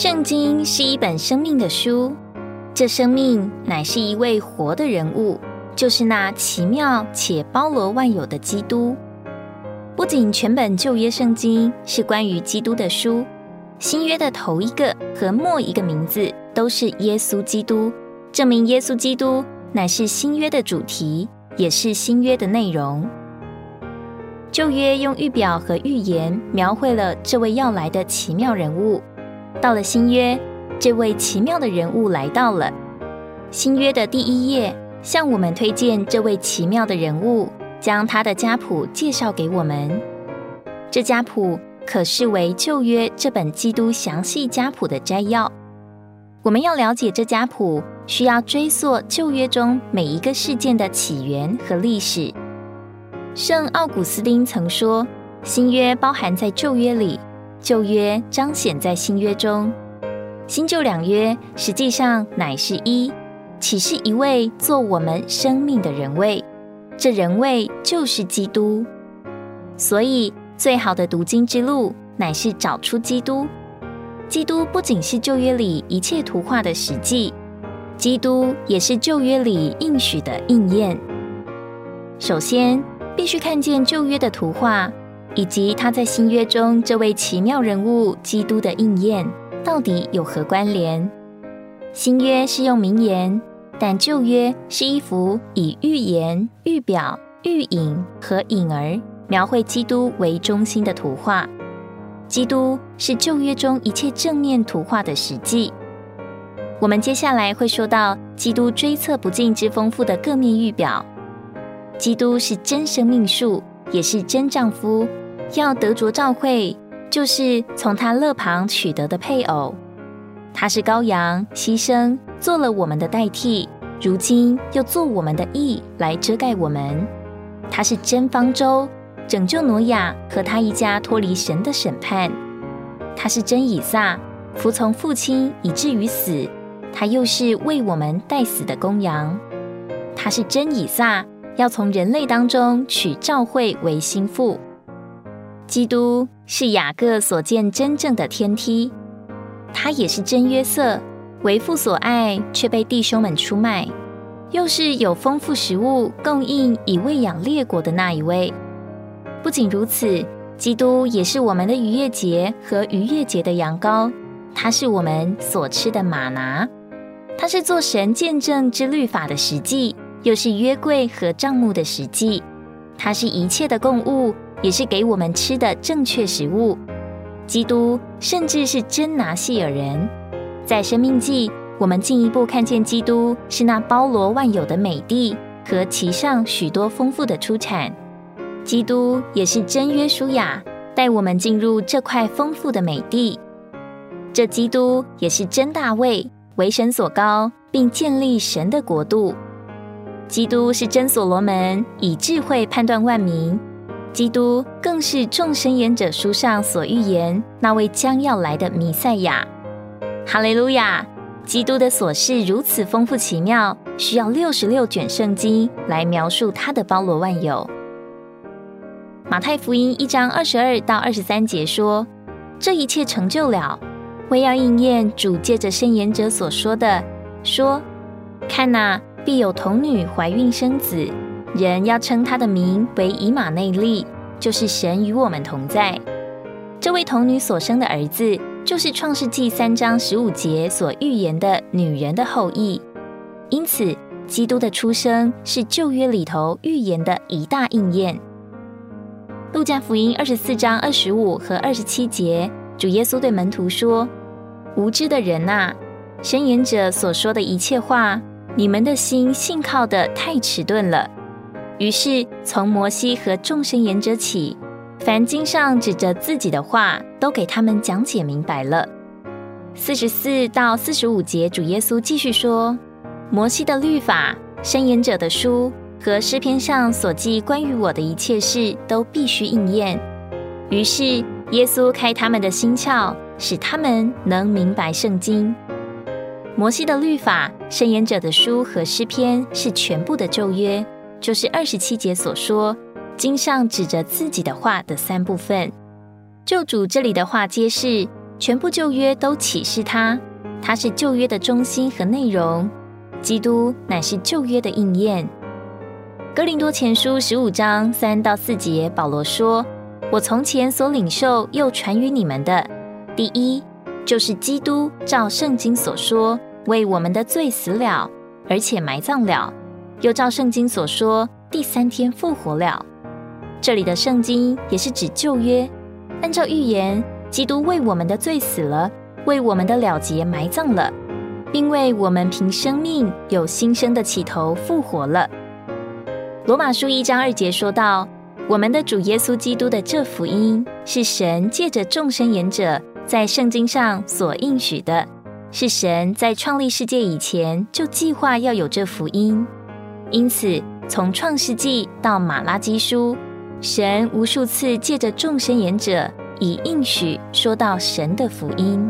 圣经是一本生命的书，这生命乃是一位活的人物，就是那奇妙且包罗万有的基督。不仅全本旧约圣经是关于基督的书，新约的头一个和末一个名字都是耶稣基督，证明耶稣基督乃是新约的主题，也是新约的内容。旧约用预表和预言描绘了这位要来的奇妙人物。到了新约，这位奇妙的人物来到了新约的第一页，向我们推荐这位奇妙的人物，将他的家谱介绍给我们。这家谱可视为旧约这本基督详细家谱的摘要。我们要了解这家谱，需要追溯旧约中每一个事件的起源和历史。圣奥古斯丁曾说：“新约包含在旧约里。”旧约彰显在新约中，新旧两约实际上乃是一，岂是一位做我们生命的人位？这人位就是基督。所以，最好的读经之路乃是找出基督。基督不仅是旧约里一切图画的实际，基督也是旧约里应许的应验。首先，必须看见旧约的图画。以及他在新约中这位奇妙人物基督的应验，到底有何关联？新约是用名言，但旧约是一幅以预言、预表、预影和影儿描绘基督为中心的图画。基督是旧约中一切正面图画的实际。我们接下来会说到基督追测不尽之丰富的各面预表。基督是真生命树，也是真丈夫。要得着召会，就是从他勒旁取得的配偶。他是羔羊，牺牲做了我们的代替，如今又做我们的义来遮盖我们。他是真方舟，拯救挪亚和他一家脱离神的审判。他是真以撒，服从父亲以至于死。他又是为我们代死的公羊。他是真以撒，要从人类当中取召会为心腹。基督是雅各所见真正的天梯，他也是真约瑟，为父所爱，却被弟兄们出卖，又是有丰富食物供应以喂养列国的那一位。不仅如此，基督也是我们的逾越节和逾越节的羊羔，他是我们所吃的玛拿，他是做神见证之律法的实际，又是约柜和帐幕的实际，它是一切的供物。也是给我们吃的正确食物。基督甚至是真拿细尔人，在生命记，我们进一步看见基督是那包罗万有的美地和其上许多丰富的出产。基督也是真约书亚，带我们进入这块丰富的美地。这基督也是真大卫，为神所高，并建立神的国度。基督是真所罗门，以智慧判断万民。基督更是众生言者书上所预言那位将要来的弥赛亚。哈利路亚！基督的所事如此丰富奇妙，需要六十六卷圣经来描述他的包罗万有。马太福音一章二十二到二十三节说：“这一切成就了，为要应验主借着圣言者所说的，说：看哪，必有童女怀孕生子。”人要称他的名为以马内利，就是神与我们同在。这位童女所生的儿子，就是创世纪三章十五节所预言的女人的后裔。因此，基督的出生是旧约里头预言的一大应验。路加福音二十四章二十五和二十七节，主耶稣对门徒说：“无知的人呐，申言者所说的一切话，你们的心信靠的太迟钝了。”于是，从摩西和众生言者起，凡经上指着自己的话，都给他们讲解明白了。四十四到四十五节，主耶稣继续说：摩西的律法、申言者的书和诗篇上所记关于我的一切事，都必须应验。于是，耶稣开他们的心窍，使他们能明白圣经。摩西的律法、圣言者的书和诗篇是全部的旧约。就是二十七节所说，经上指着自己的话的三部分。救主这里的话揭示，全部旧约都启示他，他是旧约的中心和内容。基督乃是旧约的应验。哥林多前书十五章三到四节，保罗说：“我从前所领受又传于你们的，第一就是基督照圣经所说，为我们的罪死了，而且埋葬了，又照圣经所说，第三天复活了。这里的圣经也是指旧约，按照预言，基督为我们的罪死了，为我们的了结埋葬了，并为我们凭生命有新生的起头复活了。”罗马书一章二节说到：“我们的主耶稣基督的这福音，是神借着众生言者在圣经上所应许的，是神在创立世界以前就计划要有这福音。因此，从创世纪到马拉基书，神无数次借着众生言者以应许说到神的福音。”